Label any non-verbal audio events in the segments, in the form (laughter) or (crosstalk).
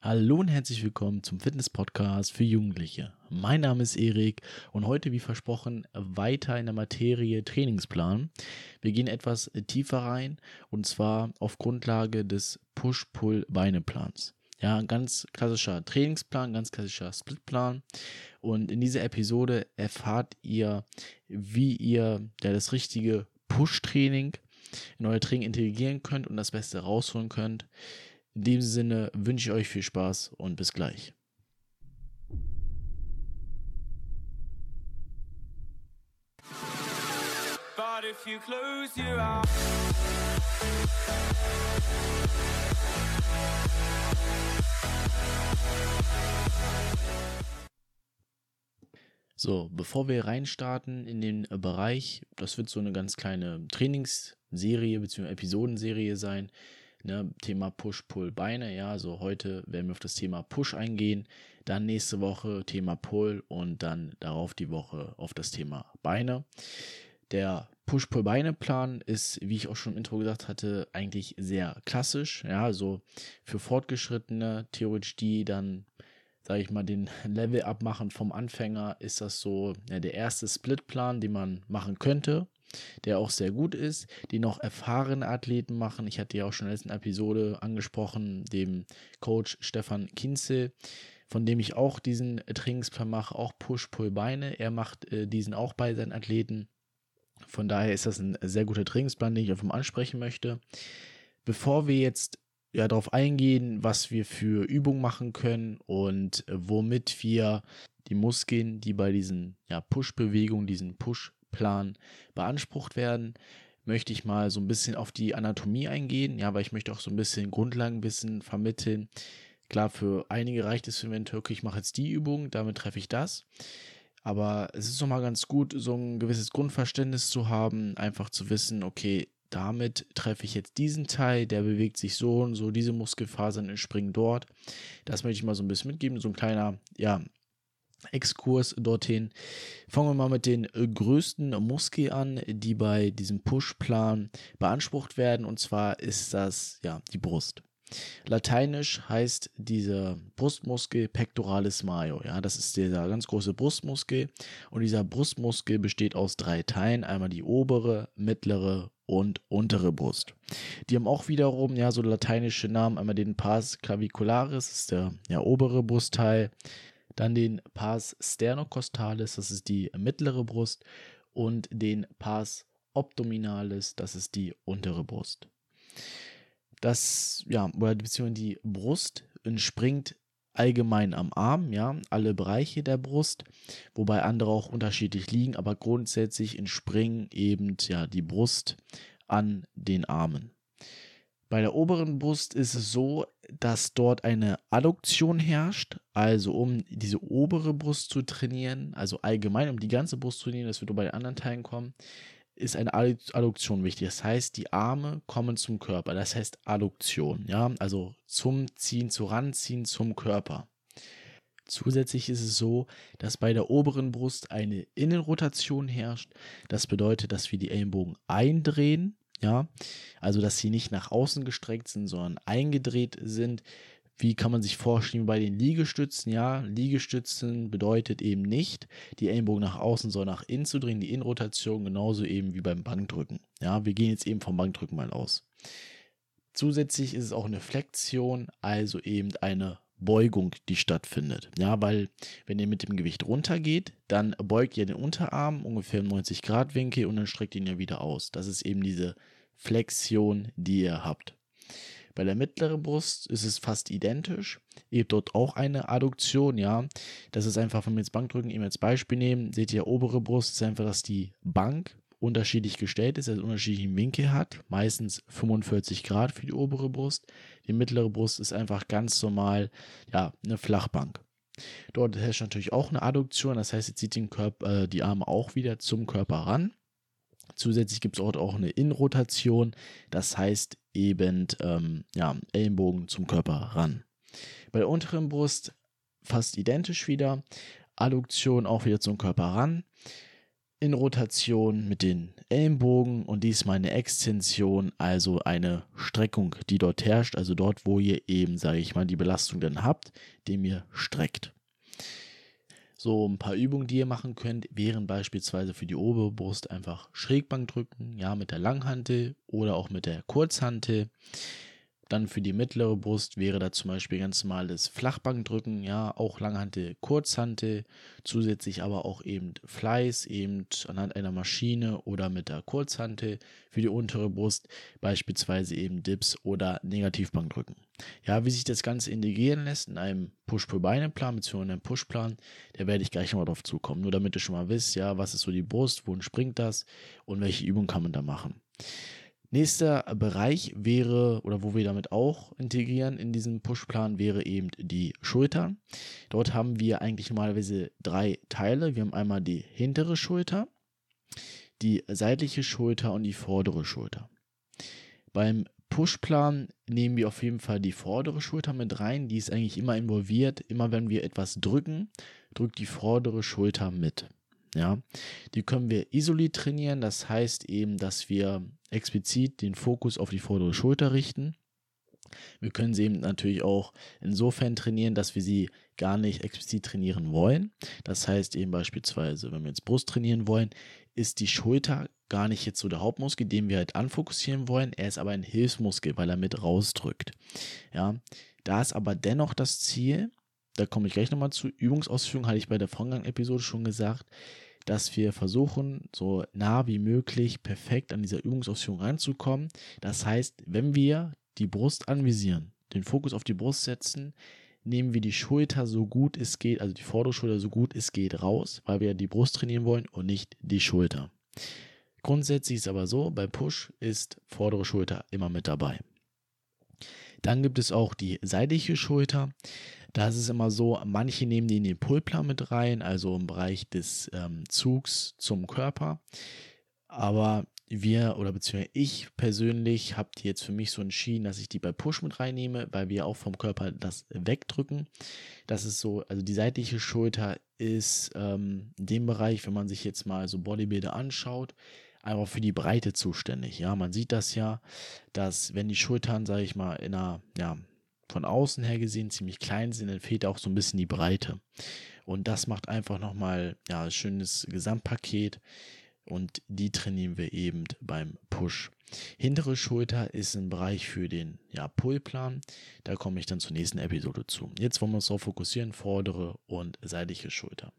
Hallo und herzlich willkommen zum Fitness-Podcast für Jugendliche. Mein Name ist Erik und heute, wie versprochen, weiter in der Materie Trainingsplan. Wir gehen etwas tiefer rein und zwar auf Grundlage des Push-Pull-Beine-Plans. Ja, ganz klassischer Trainingsplan, ganz klassischer Splitplan. Und in dieser Episode erfahrt ihr, wie ihr ja, das richtige Push-Training in euer Training integrieren könnt und das Beste rausholen könnt. In dem Sinne wünsche ich euch viel Spaß und bis gleich. But if you close your So, bevor wir reinstarten in den Bereich, das wird so eine ganz kleine Trainingsserie bzw. Episodenserie sein, Ne, Thema Push, Pull, Beine. Ja, also heute werden wir auf das Thema Push eingehen. Dann nächste Woche Thema Pull und dann darauf die Woche auf das Thema Beine. Der Push-Pull-Beine-Plan ist, wie ich auch schon im Intro gesagt hatte, eigentlich sehr klassisch. Ja, also für Fortgeschrittene, theoretisch die dann, sage ich mal, den (laughs) Level abmachen vom Anfänger, ist das so ja, der erste Split-Plan, den man machen könnte der auch sehr gut ist, den auch erfahrene Athleten machen. Ich hatte ja auch schon in der letzten Episode angesprochen, dem Coach Stefan Kinzel, von dem ich auch diesen Trainingsplan mache, auch Push-Pull-Beine. Er macht äh, diesen auch bei seinen Athleten. Von daher ist das ein sehr guter Trainingsplan, den ich auf dem ansprechen möchte. Bevor wir jetzt ja darauf eingehen, was wir für Übungen machen können und äh, womit wir die Muskeln, die bei diesen ja, Push-Bewegungen, diesen Push Plan beansprucht werden, möchte ich mal so ein bisschen auf die Anatomie eingehen, ja, weil ich möchte auch so ein bisschen Grundlagenwissen vermitteln. Klar, für einige reicht es eventuell, okay, ich mache jetzt die Übung, damit treffe ich das. Aber es ist doch mal ganz gut, so ein gewisses Grundverständnis zu haben, einfach zu wissen, okay, damit treffe ich jetzt diesen Teil, der bewegt sich so und so, diese Muskelfasern entspringen dort. Das möchte ich mal so ein bisschen mitgeben, so ein kleiner, ja, Exkurs dorthin. Fangen wir mal mit den äh, größten Muskeln an, die bei diesem Push-Plan beansprucht werden. Und zwar ist das ja die Brust. Lateinisch heißt dieser Brustmuskel Pectoralis major. Ja, das ist dieser ganz große Brustmuskel. Und dieser Brustmuskel besteht aus drei Teilen. Einmal die obere, mittlere und untere Brust. Die haben auch wiederum, ja, so lateinische Namen. Einmal den Pars clavicularis, das ist der ja, obere Brustteil. Dann den Pars sternocostalis, das ist die mittlere Brust. Und den Pars abdominalis, das ist die untere Brust. Das, ja, oder beziehungsweise die Brust entspringt allgemein am Arm, ja, alle Bereiche der Brust, wobei andere auch unterschiedlich liegen, aber grundsätzlich entspringen eben ja die Brust an den Armen. Bei der oberen Brust ist es so, dass dort eine Adduktion herrscht, also um diese obere Brust zu trainieren, also allgemein um die ganze Brust zu trainieren, das wird bei den anderen Teilen kommen, ist eine Adduktion wichtig. Das heißt, die Arme kommen zum Körper. Das heißt Adduktion, ja, also zum Ziehen, zu ranziehen zum Körper. Zusätzlich ist es so, dass bei der oberen Brust eine Innenrotation herrscht. Das bedeutet, dass wir die Ellenbogen eindrehen ja, also dass sie nicht nach außen gestreckt sind, sondern eingedreht sind. Wie kann man sich vorstellen bei den Liegestützen? Ja, Liegestützen bedeutet eben nicht, die Ellenbogen nach außen, sondern nach innen zu drehen, die Innenrotation genauso eben wie beim Bankdrücken. Ja, wir gehen jetzt eben vom Bankdrücken mal aus. Zusätzlich ist es auch eine Flexion, also eben eine Beugung, die stattfindet. Ja, weil wenn ihr mit dem Gewicht runtergeht, dann beugt ihr den Unterarm ungefähr im 90 Grad Winkel und dann streckt ihn ja wieder aus. Das ist eben diese Flexion, die ihr habt. Bei der mittleren Brust ist es fast identisch. Ihr habt dort auch eine Adduktion, ja. Das ist einfach, wenn wir jetzt Bankdrücken eben als Beispiel nehmen, seht ihr, obere Brust ist einfach, dass die Bank unterschiedlich gestellt ist, also unterschiedlichen Winkel hat, meistens 45 Grad für die obere Brust. Die mittlere Brust ist einfach ganz normal, ja, eine Flachbank. Dort herrscht natürlich auch eine Adduktion, das heißt, ihr zieht den Körper, äh, die Arme auch wieder zum Körper ran. Zusätzlich gibt es dort auch eine Innenrotation, das heißt eben ähm, ja, Ellenbogen zum Körper ran. Bei der unteren Brust fast identisch wieder, Adduktion auch wieder zum Körper ran. In Rotation mit den Ellenbogen und diesmal eine Extension, also eine Streckung, die dort herrscht, also dort, wo ihr eben, sage ich mal, die Belastung dann habt, dem ihr streckt. So ein paar Übungen, die ihr machen könnt, wären beispielsweise für die obere Brust einfach Schrägbank drücken, ja, mit der Langhantel oder auch mit der Kurzhantel. Dann für die mittlere Brust wäre da zum Beispiel ganz normales Flachbankdrücken, ja, auch Langhantel, Kurzhantel, zusätzlich aber auch eben Fleiß, eben anhand einer Maschine oder mit der Kurzhantel. Für die untere Brust beispielsweise eben Dips oder Negativbankdrücken. Ja, wie sich das Ganze integrieren lässt in einem Push-Pull-Beine-Plan bzw. einem Push-Plan, da werde ich gleich nochmal drauf zukommen. Nur damit ihr schon mal wisst, ja, was ist so die Brust, wohin springt das und welche Übungen kann man da machen. Nächster Bereich wäre, oder wo wir damit auch integrieren in diesem Pushplan, wäre eben die Schulter. Dort haben wir eigentlich normalerweise drei Teile. Wir haben einmal die hintere Schulter, die seitliche Schulter und die vordere Schulter. Beim Pushplan nehmen wir auf jeden Fall die vordere Schulter mit rein. Die ist eigentlich immer involviert. Immer wenn wir etwas drücken, drückt die vordere Schulter mit. Ja, die können wir isoliert trainieren. Das heißt eben, dass wir explizit den Fokus auf die vordere Schulter richten. Wir können sie eben natürlich auch insofern trainieren, dass wir sie gar nicht explizit trainieren wollen. Das heißt eben beispielsweise, wenn wir jetzt Brust trainieren wollen, ist die Schulter gar nicht jetzt so der Hauptmuskel, den wir halt anfokussieren wollen. Er ist aber ein Hilfsmuskel, weil er mit rausdrückt. Ja, da ist aber dennoch das Ziel, da komme ich gleich nochmal zu. Übungsausführung hatte ich bei der vorangegangenen Episode schon gesagt, dass wir versuchen, so nah wie möglich perfekt an dieser Übungsausführung ranzukommen. Das heißt, wenn wir die Brust anvisieren, den Fokus auf die Brust setzen, nehmen wir die Schulter so gut es geht, also die vordere Schulter so gut es geht raus, weil wir die Brust trainieren wollen und nicht die Schulter. Grundsätzlich ist aber so, beim Push ist vordere Schulter immer mit dabei. Dann gibt es auch die seitliche Schulter. Da ist es immer so, manche nehmen die in den Pullplan mit rein, also im Bereich des ähm, Zugs zum Körper. Aber wir oder beziehungsweise ich persönlich habe die jetzt für mich so entschieden, dass ich die bei Push mit reinnehme, weil wir auch vom Körper das wegdrücken. Das ist so, also die seitliche Schulter ist ähm, in dem Bereich, wenn man sich jetzt mal so Bodybuilder anschaut, einfach für die Breite zuständig. Ja, man sieht das ja, dass wenn die Schultern, sage ich mal, in einer, ja, von außen her gesehen ziemlich klein sind, dann fehlt auch so ein bisschen die Breite. Und das macht einfach nochmal, ja, ein schönes Gesamtpaket. Und die trainieren wir eben beim Push. Hintere Schulter ist ein Bereich für den ja, Pullplan. Da komme ich dann zur nächsten Episode zu. Jetzt wollen wir uns darauf fokussieren, vordere und seitliche Schulter.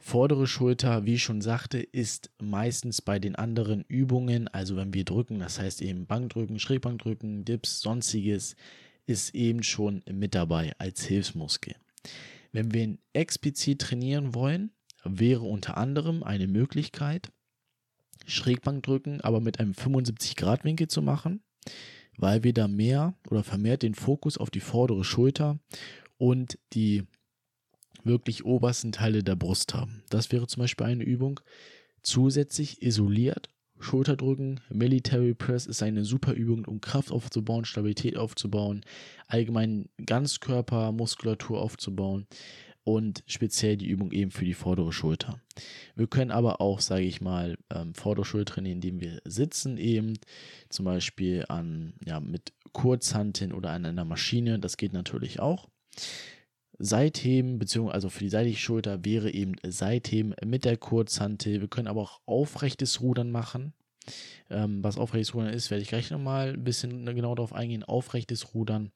Vordere Schulter, wie ich schon sagte, ist meistens bei den anderen Übungen, also wenn wir drücken, das heißt eben Bankdrücken, Schrägbankdrücken, Dips, sonstiges, ist eben schon mit dabei als Hilfsmuskel. Wenn wir ihn explizit trainieren wollen, wäre unter anderem eine Möglichkeit, Schrägbankdrücken, aber mit einem 75-Grad-Winkel zu machen, weil wir da mehr oder vermehrt den Fokus auf die vordere Schulter und die wirklich obersten Teile der Brust haben. Das wäre zum Beispiel eine Übung. Zusätzlich isoliert Schulterdrücken, Military Press ist eine super Übung, um Kraft aufzubauen, Stabilität aufzubauen, allgemein Ganzkörpermuskulatur aufzubauen und speziell die Übung eben für die vordere Schulter. Wir können aber auch, sage ich mal, ähm, vordere Schulter trainieren, indem wir sitzen eben, zum Beispiel an, ja, mit Kurzhanteln oder an einer Maschine, das geht natürlich auch. Seitheben, beziehungsweise also für die seitliche Schulter wäre eben Seitheben mit der Kurzhantel. Wir können aber auch aufrechtes Rudern machen. Ähm, was aufrechtes Rudern ist, werde ich gleich nochmal ein bisschen genau darauf eingehen. Aufrechtes Rudern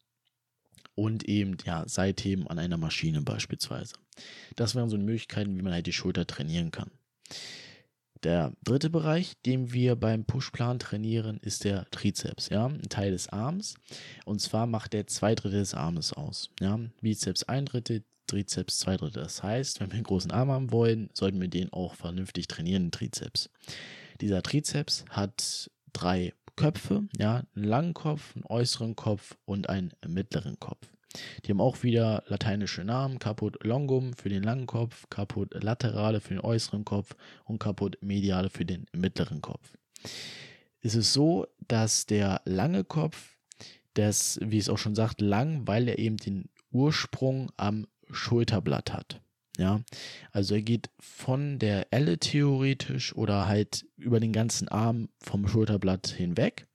und eben ja Seitheben an einer Maschine beispielsweise. Das wären so Möglichkeiten, wie man halt die Schulter trainieren kann. Der dritte Bereich, den wir beim Pushplan trainieren, ist der Trizeps, ja, ein Teil des Arms. Und zwar macht der zwei Drittel des Armes aus, ja. Bizeps ein Drittel, Trizeps zwei Drittel. Das heißt, wenn wir einen großen Arm haben wollen, sollten wir den auch vernünftig trainieren, den Trizeps. Dieser Trizeps hat drei Köpfe, ja, einen langen Kopf, einen äußeren Kopf und einen mittleren Kopf. Die haben auch wieder lateinische Namen. Caput longum für den langen Kopf, Caput laterale für den äußeren Kopf und Caput mediale für den mittleren Kopf. Es ist so, dass der lange Kopf, das, wie es auch schon sagt, lang, weil er eben den Ursprung am Schulterblatt hat. Ja, also er geht von der Elle theoretisch oder halt über den ganzen Arm vom Schulterblatt hinweg.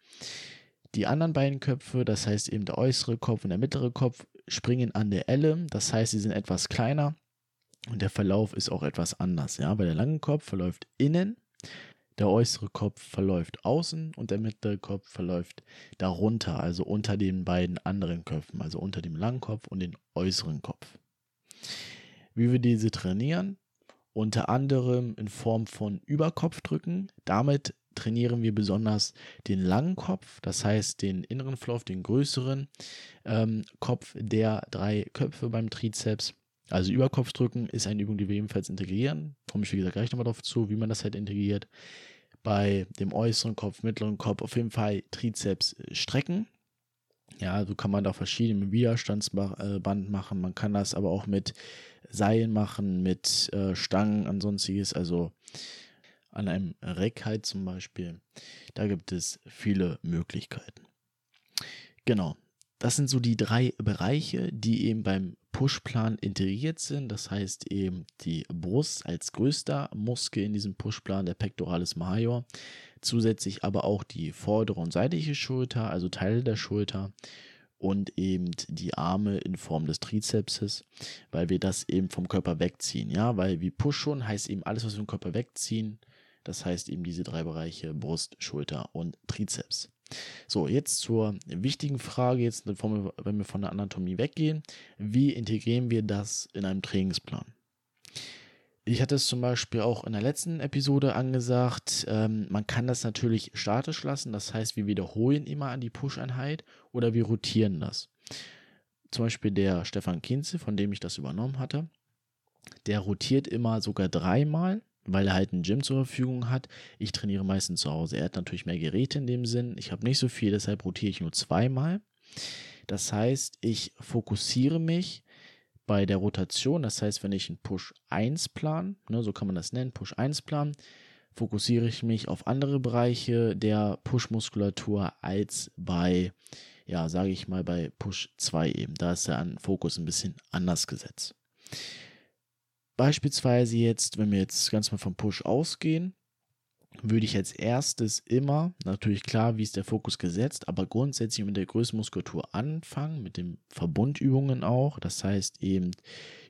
Die anderen beiden Köpfe, das heißt eben der äußere Kopf und der mittlere Kopf, springen an der Elle. Das heißt, sie sind etwas kleiner und der Verlauf ist auch etwas anders. Ja, weil der lange Kopf verläuft innen, der äußere Kopf verläuft außen und der mittlere Kopf verläuft darunter, also unter den beiden anderen Köpfen, also unter dem langen Kopf und dem äußeren Kopf wie wir diese trainieren. Unter anderem in Form von Überkopfdrücken. Damit trainieren wir besonders den langen Kopf, das heißt den inneren Flow, den größeren ähm, Kopf der drei Köpfe beim Trizeps. Also Überkopfdrücken ist eine Übung, die wir ebenfalls integrieren. Komme ich, wie gesagt, gleich nochmal darauf zu, wie man das halt integriert. Bei dem äußeren Kopf, mittleren Kopf auf jeden Fall Trizeps strecken. Ja, so kann man da verschiedene Widerstandsband machen. Man kann das aber auch mit Seilen machen, mit äh, Stangen an sonstiges, also an einem Reck halt zum Beispiel. Da gibt es viele Möglichkeiten. Genau, das sind so die drei Bereiche, die eben beim Pushplan integriert sind. Das heißt eben die Brust als größter Muskel in diesem Pushplan, der Pectoralis major. Zusätzlich aber auch die vordere und seitliche Schulter, also Teile der Schulter und eben die Arme in Form des Trizepses, weil wir das eben vom Körper wegziehen. Ja, weil wie Push schon heißt eben alles, was wir vom Körper wegziehen. Das heißt eben diese drei Bereiche Brust, Schulter und Trizeps. So, jetzt zur wichtigen Frage, jetzt wenn wir von der Anatomie weggehen. Wie integrieren wir das in einem Trainingsplan? Ich hatte es zum Beispiel auch in der letzten Episode angesagt, ähm, man kann das natürlich statisch lassen, das heißt, wir wiederholen immer an die Push-Einheit oder wir rotieren das. Zum Beispiel der Stefan Kinze, von dem ich das übernommen hatte, der rotiert immer sogar dreimal, weil er halt ein Gym zur Verfügung hat. Ich trainiere meistens zu Hause. Er hat natürlich mehr Geräte in dem Sinn. Ich habe nicht so viel, deshalb rotiere ich nur zweimal. Das heißt, ich fokussiere mich bei der Rotation, das heißt, wenn ich einen Push 1 plan, ne, so kann man das nennen, Push 1 plan, fokussiere ich mich auf andere Bereiche der Push-Muskulatur als bei, ja, sage ich mal, bei Push 2 eben. Da ist der Fokus ein bisschen anders gesetzt. Beispielsweise jetzt, wenn wir jetzt ganz mal vom Push ausgehen, würde ich als erstes immer, natürlich klar, wie ist der Fokus gesetzt, aber grundsätzlich mit der Größenmuskulatur anfangen, mit den Verbundübungen auch. Das heißt eben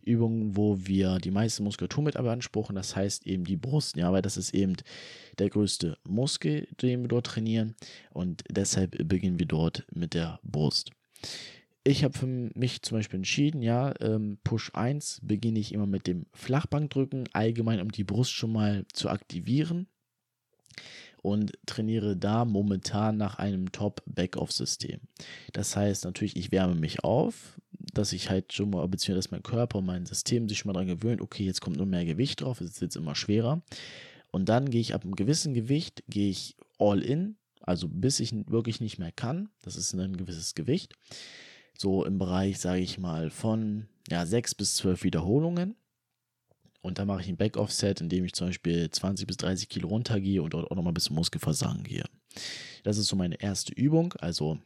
Übungen, wo wir die meiste Muskulatur mit beanspruchen, das heißt eben die Brust, ja, weil das ist eben der größte Muskel, den wir dort trainieren und deshalb beginnen wir dort mit der Brust. Ich habe für mich zum Beispiel entschieden, ja, ähm, Push 1 beginne ich immer mit dem Flachbankdrücken, allgemein um die Brust schon mal zu aktivieren und trainiere da momentan nach einem Top-Back-Off-System. Das heißt natürlich, ich wärme mich auf, dass ich halt schon mal, beziehungsweise dass mein Körper und mein System sich schon mal daran gewöhnt, okay, jetzt kommt nur mehr Gewicht drauf, es ist jetzt immer schwerer. Und dann gehe ich ab einem gewissen Gewicht, gehe ich all in, also bis ich wirklich nicht mehr kann. Das ist ein gewisses Gewicht. So im Bereich, sage ich mal, von ja, 6 bis 12 Wiederholungen. Und dann mache ich ein Back-Off-Set, indem ich zum Beispiel 20 bis 30 Kilo runtergehe und dort auch nochmal ein bisschen Muskelversagen gehe. Das ist so meine erste Übung. Also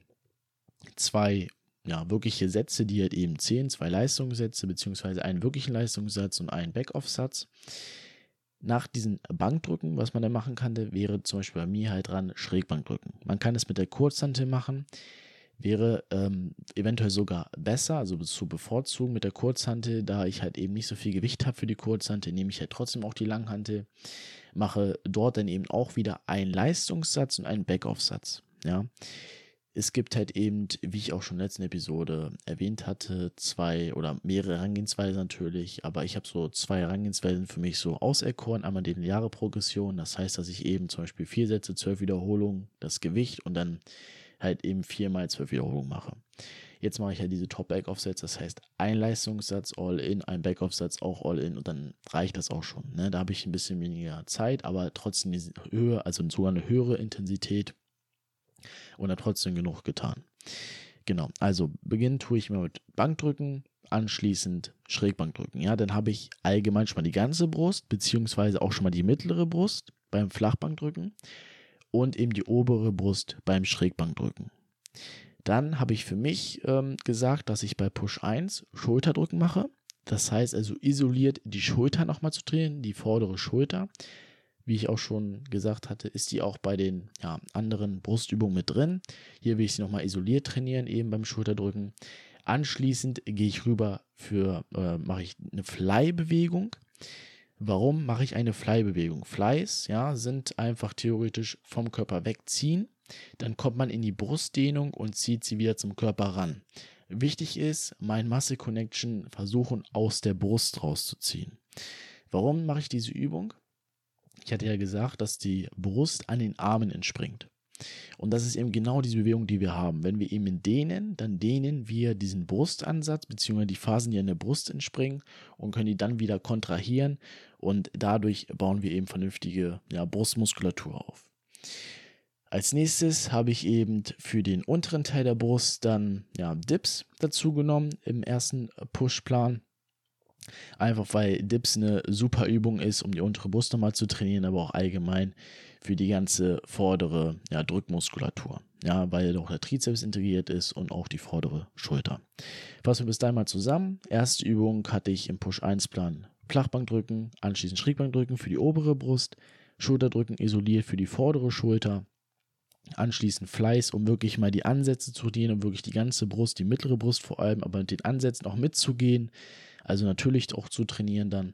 zwei ja, wirkliche Sätze, die halt eben zählen, zwei Leistungssätze, beziehungsweise einen wirklichen Leistungssatz und einen Back-Off-Satz. Nach diesen Bankdrücken, was man da machen kann, wäre zum Beispiel bei mir halt dran Schrägbankdrücken. Man kann es mit der Kurzhantel machen wäre ähm, eventuell sogar besser, also zu bevorzugen mit der Kurzhantel, da ich halt eben nicht so viel Gewicht habe für die Kurzhantel, nehme ich halt trotzdem auch die Langhantel, mache dort dann eben auch wieder einen Leistungssatz und einen Backoff-Satz. Ja. Es gibt halt eben, wie ich auch schon in der letzten Episode erwähnt hatte, zwei oder mehrere Herangehensweisen natürlich, aber ich habe so zwei Herangehensweisen für mich so auserkoren. Einmal die lineare Progression, das heißt, dass ich eben zum Beispiel vier Sätze, zwölf Wiederholungen, das Gewicht und dann halt eben viermal zwölf Wiederholungen mache. Jetzt mache ich halt diese Top-Back-Off-Sets, das heißt ein Leistungssatz All-In, ein Back-Off-Satz auch All-In und dann reicht das auch schon. Ne? Da habe ich ein bisschen weniger Zeit, aber trotzdem diese Höhe, also sogar eine höhere Intensität und dann trotzdem genug getan. Genau, also beginnen tue ich mal mit Bankdrücken, anschließend Schrägbankdrücken. Ja, dann habe ich allgemein schon mal die ganze Brust, beziehungsweise auch schon mal die mittlere Brust beim Flachbankdrücken und eben die obere Brust beim Schrägbankdrücken. Dann habe ich für mich ähm, gesagt, dass ich bei Push 1 Schulterdrücken mache. Das heißt also isoliert die Schulter nochmal zu trainieren, die vordere Schulter. Wie ich auch schon gesagt hatte, ist die auch bei den ja, anderen Brustübungen mit drin. Hier will ich sie nochmal isoliert trainieren, eben beim Schulterdrücken. Anschließend gehe ich rüber für, äh, mache ich eine Fly-Bewegung. Warum mache ich eine Fly-Bewegung? Flies, ja, sind einfach theoretisch vom Körper wegziehen. Dann kommt man in die Brustdehnung und zieht sie wieder zum Körper ran. Wichtig ist, mein Muscle Connection versuchen aus der Brust rauszuziehen. Warum mache ich diese Übung? Ich hatte ja gesagt, dass die Brust an den Armen entspringt. Und das ist eben genau diese Bewegung, die wir haben. Wenn wir eben dehnen, dann dehnen wir diesen Brustansatz bzw. die Phasen, die an der Brust entspringen und können die dann wieder kontrahieren und dadurch bauen wir eben vernünftige ja, Brustmuskulatur auf. Als nächstes habe ich eben für den unteren Teil der Brust dann ja, Dips dazu genommen im ersten Pushplan. Einfach weil Dips eine super Übung ist, um die untere Brust nochmal zu trainieren, aber auch allgemein für die ganze vordere ja, Drückmuskulatur. Ja, weil auch der Trizeps integriert ist und auch die vordere Schulter. Fassen wir bis dahin mal zusammen. Erste Übung hatte ich im Push-1-Plan Flachbankdrücken, anschließend Schrägbankdrücken für die obere Brust, Schulterdrücken isoliert für die vordere Schulter, anschließend Fleiß, um wirklich mal die Ansätze zu dienen, um wirklich die ganze Brust, die mittlere Brust vor allem, aber mit den Ansätzen auch mitzugehen. Also natürlich auch zu trainieren dann,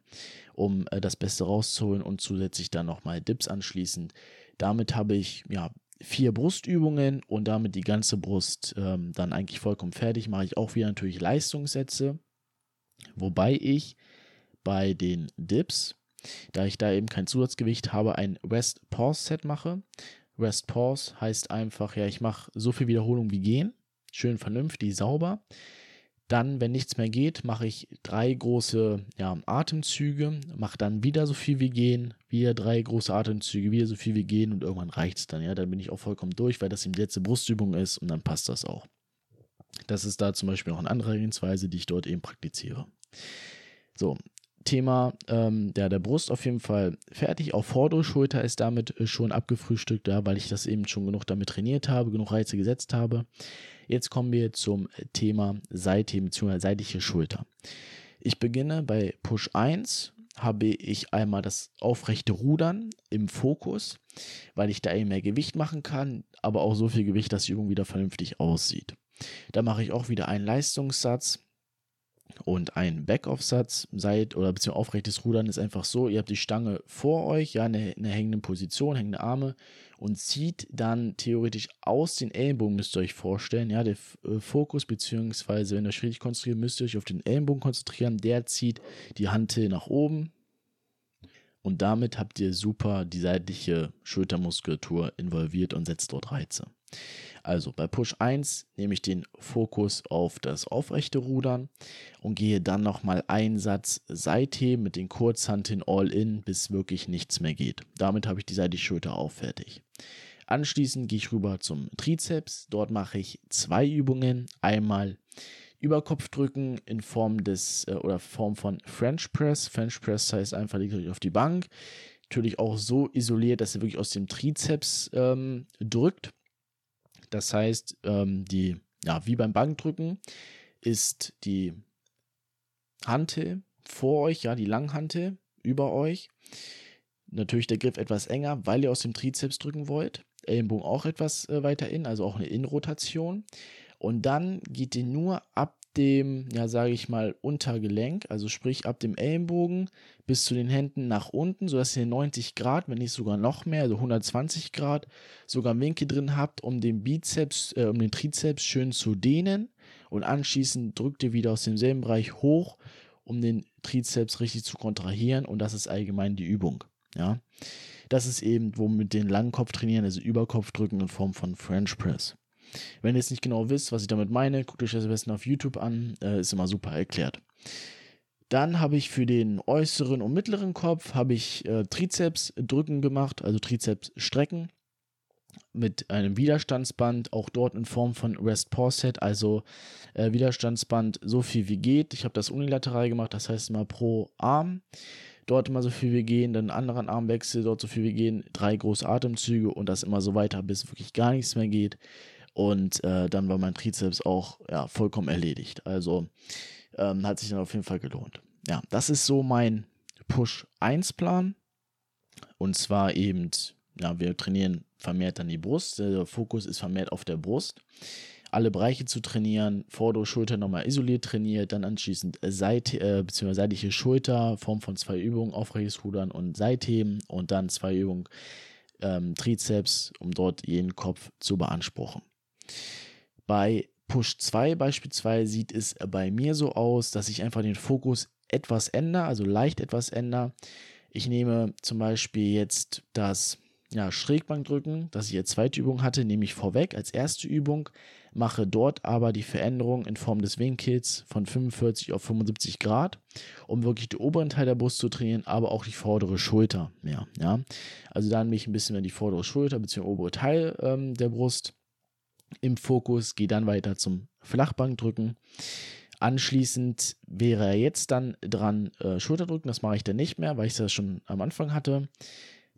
um äh, das Beste rauszuholen und zusätzlich dann nochmal Dips anschließend. Damit habe ich ja vier Brustübungen und damit die ganze Brust ähm, dann eigentlich vollkommen fertig. Mache ich auch wieder natürlich Leistungssätze, wobei ich bei den Dips, da ich da eben kein Zusatzgewicht habe, ein Rest Pause Set mache. Rest Pause heißt einfach, ja, ich mache so viel Wiederholung wie gehen, schön vernünftig, sauber. Dann, wenn nichts mehr geht, mache ich drei große ja, Atemzüge, mache dann wieder so viel wie gehen, wieder drei große Atemzüge, wieder so viel wie gehen und irgendwann reicht es dann. Ja, dann bin ich auch vollkommen durch, weil das die letzte Brustübung ist und dann passt das auch. Das ist da zum Beispiel noch eine andere Herangehensweise, die ich dort eben praktiziere. So, Thema ähm, der, der Brust auf jeden Fall fertig. Auch vordere Schulter ist damit äh, schon abgefrühstückt, ja, weil ich das eben schon genug damit trainiert habe, genug Reize gesetzt habe. Jetzt kommen wir zum Thema Seite bzw. seitliche Schulter. Ich beginne bei Push 1, habe ich einmal das aufrechte Rudern im Fokus, weil ich da eben mehr Gewicht machen kann, aber auch so viel Gewicht, dass die Übung wieder vernünftig aussieht. Da mache ich auch wieder einen Leistungssatz und ein Backoff-Satz seid oder beziehungsweise aufrechtes Rudern ist einfach so, ihr habt die Stange vor euch, ja, eine, eine hängende Position, hängende Arme und zieht dann theoretisch aus den Ellenbogen, müsst ihr euch vorstellen, ja, der äh, Fokus, beziehungsweise wenn ihr euch richtig konzentriert, müsst ihr euch auf den Ellenbogen konzentrieren, der zieht die Hand nach oben und damit habt ihr super die seitliche Schultermuskulatur involviert und setzt dort Reize. Also bei Push 1 nehme ich den Fokus auf das aufrechte Rudern und gehe dann nochmal einen Satz Seitheben mit den Kurzhanteln All-In, bis wirklich nichts mehr geht. Damit habe ich die seitliche Schulter auch fertig. Anschließend gehe ich rüber zum Trizeps. Dort mache ich zwei Übungen. Einmal Überkopfdrücken in Form des äh, oder Form von French Press. French Press heißt einfach, liegt euch auf die Bank. Natürlich auch so isoliert, dass ihr wirklich aus dem Trizeps ähm, drückt. Das heißt, ähm, die, ja, wie beim Bankdrücken ist die Hantel vor euch, ja, die Langhantel über euch. Natürlich der Griff etwas enger, weil ihr aus dem Trizeps drücken wollt. Ellenbogen auch etwas äh, weiter in, also auch eine Innenrotation. Und dann geht ihr nur ab dem, ja, sage ich mal, Untergelenk, also sprich ab dem Ellenbogen bis zu den Händen nach unten, sodass ihr 90 Grad, wenn nicht sogar noch mehr, also 120 Grad, sogar Winkel drin habt, um den Bizeps, äh, um den Trizeps schön zu dehnen. Und anschließend drückt ihr wieder aus demselben Bereich hoch, um den Trizeps richtig zu kontrahieren. Und das ist allgemein die Übung. Ja. Das ist eben, womit den Langkopf trainieren, also Überkopf drücken in Form von French Press. Wenn ihr jetzt nicht genau wisst, was ich damit meine, guckt euch das am besten auf YouTube an, äh, ist immer super erklärt. Dann habe ich für den äußeren und mittleren Kopf habe ich äh, Trizeps drücken gemacht, also Trizeps strecken mit einem Widerstandsband, auch dort in Form von Rest Pause Set, also äh, Widerstandsband so viel wie geht. Ich habe das unilateral gemacht, das heißt immer pro Arm. Dort immer so viel wie gehen, dann anderen Armwechsel, dort so viel wie gehen, drei große Atemzüge und das immer so weiter, bis wirklich gar nichts mehr geht. Und äh, dann war mein Trizeps auch ja, vollkommen erledigt. Also ähm, hat sich dann auf jeden Fall gelohnt. Ja, das ist so mein Push-1-Plan. Und zwar eben, ja, wir trainieren vermehrt dann die Brust. Der Fokus ist vermehrt auf der Brust. Alle Bereiche zu trainieren, vordere Schulter nochmal isoliert trainiert, dann anschließend Seite, äh, bzw. seitliche Schulter, Form von zwei Übungen, aufrechtes Rudern und Seitheben und dann zwei Übungen ähm, Trizeps, um dort jeden Kopf zu beanspruchen. Bei Push 2 beispielsweise sieht es bei mir so aus, dass ich einfach den Fokus etwas ändere, also leicht etwas ändere. Ich nehme zum Beispiel jetzt das ja, Schrägbankdrücken, das ich als zweite Übung hatte, nehme ich vorweg als erste Übung, mache dort aber die Veränderung in Form des Winkels von 45 auf 75 Grad, um wirklich den oberen Teil der Brust zu trainieren, aber auch die vordere Schulter mehr. Ja? Also dann mich ein bisschen mehr die vordere Schulter bzw. obere Teil ähm, der Brust im Fokus, gehe dann weiter zum Flachbankdrücken. Anschließend wäre er jetzt dann dran äh, Schulterdrücken, das mache ich dann nicht mehr, weil ich das schon am Anfang hatte.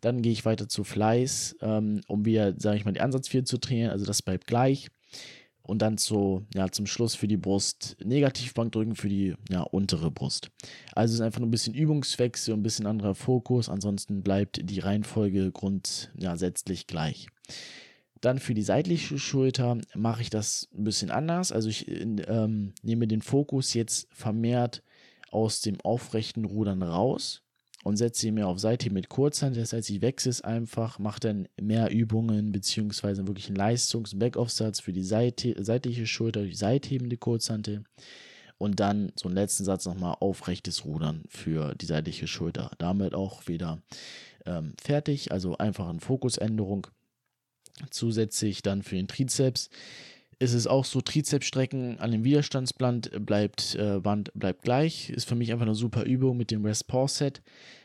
Dann gehe ich weiter zu Fleiß, ähm, um wieder, sage ich mal, die Ansatzvier zu trainieren, also das bleibt gleich. Und dann zu, ja, zum Schluss für die Brust Negativbankdrücken für die ja, untere Brust. Also es ist einfach nur ein bisschen Übungswechsel, ein bisschen anderer Fokus. Ansonsten bleibt die Reihenfolge grundsätzlich ja, gleich. Dann für die seitliche Schulter mache ich das ein bisschen anders. Also ich ähm, nehme den Fokus jetzt vermehrt aus dem aufrechten Rudern raus und setze ihn mehr auf Seite mit Kurzhand. Das heißt, ich wechsle es einfach, mache dann mehr Übungen beziehungsweise wirklich einen Leistungs-Backoff-Satz für die Seite, seitliche Schulter, die seithebende Kurzhand und dann so einen letzten Satz nochmal aufrechtes Rudern für die seitliche Schulter. Damit auch wieder ähm, fertig, also einfach eine Fokusänderung. Zusätzlich dann für den Trizeps ist es auch so, Trizepsstrecken an dem Widerstandsband bleibt, äh, Band bleibt gleich. Ist für mich einfach eine super Übung mit dem Rest Pause Set,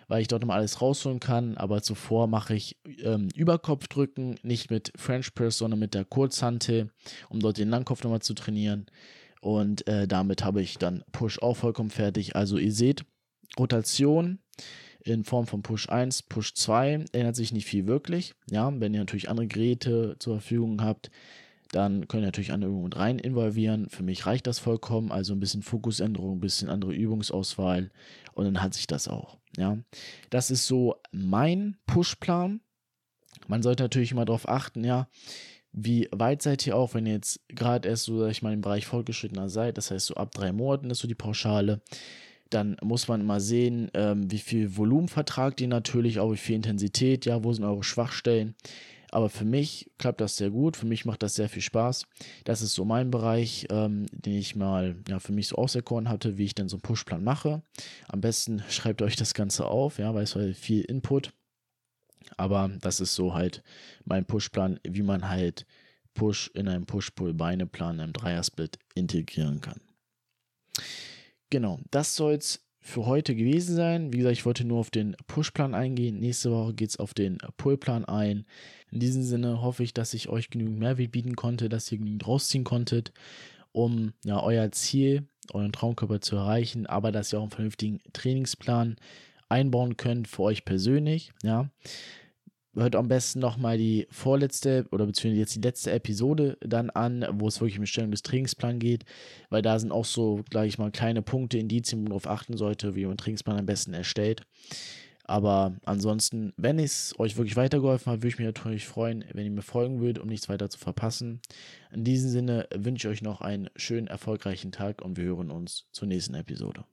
weil ich dort nochmal alles rausholen kann. Aber zuvor mache ich ähm, Überkopfdrücken, nicht mit French Press, sondern mit der Kurzhantel, um dort den Langkopf nochmal zu trainieren. Und äh, damit habe ich dann Push auch vollkommen fertig. Also ihr seht, Rotation in Form von Push 1, Push 2 ändert sich nicht viel wirklich. Ja, wenn ihr natürlich andere Geräte zur Verfügung habt, dann könnt ihr natürlich andere Übungen rein involvieren. Für mich reicht das vollkommen. Also ein bisschen Fokusänderung, ein bisschen andere Übungsauswahl und dann hat sich das auch. Ja, das ist so mein Pushplan. Man sollte natürlich immer darauf achten, ja, wie weit seid ihr auch, wenn ihr jetzt gerade erst so, sag ich mal, im Bereich fortgeschrittener seid, das heißt so ab drei Monaten ist so die Pauschale, dann muss man mal sehen, ähm, wie viel Volumen vertragt ihr natürlich, auch wie viel Intensität, ja, wo sind eure Schwachstellen. Aber für mich klappt das sehr gut, für mich macht das sehr viel Spaß. Das ist so mein Bereich, ähm, den ich mal ja, für mich so auserkoren hatte, wie ich dann so einen Pushplan mache. Am besten (laughs) schreibt euch das Ganze auf, ja, weil es halt viel Input. Aber das ist so halt mein Pushplan, wie man halt Push in einem Push-Pull-Beine-Plan, einem Dreiersplit integrieren kann. Genau, das soll es für heute gewesen sein. Wie gesagt, ich wollte nur auf den Push-Plan eingehen. Nächste Woche geht es auf den Pull-Plan ein. In diesem Sinne hoffe ich, dass ich euch genügend Mehrwert bieten konnte, dass ihr genügend rausziehen konntet, um ja, euer Ziel, euren Traumkörper zu erreichen, aber dass ihr auch einen vernünftigen Trainingsplan einbauen könnt für euch persönlich. Ja hört am besten nochmal die vorletzte oder beziehungsweise jetzt die letzte Episode dann an, wo es wirklich um die Stellung des Trainingsplans geht, weil da sind auch so, gleich ich mal, kleine Punkte, Indizien, wo man darauf achten sollte, wie man den Trainingsplan am besten erstellt. Aber ansonsten, wenn es euch wirklich weitergeholfen hat, würde ich mich natürlich freuen, wenn ihr mir folgen würdet, um nichts weiter zu verpassen. In diesem Sinne wünsche ich euch noch einen schönen, erfolgreichen Tag und wir hören uns zur nächsten Episode.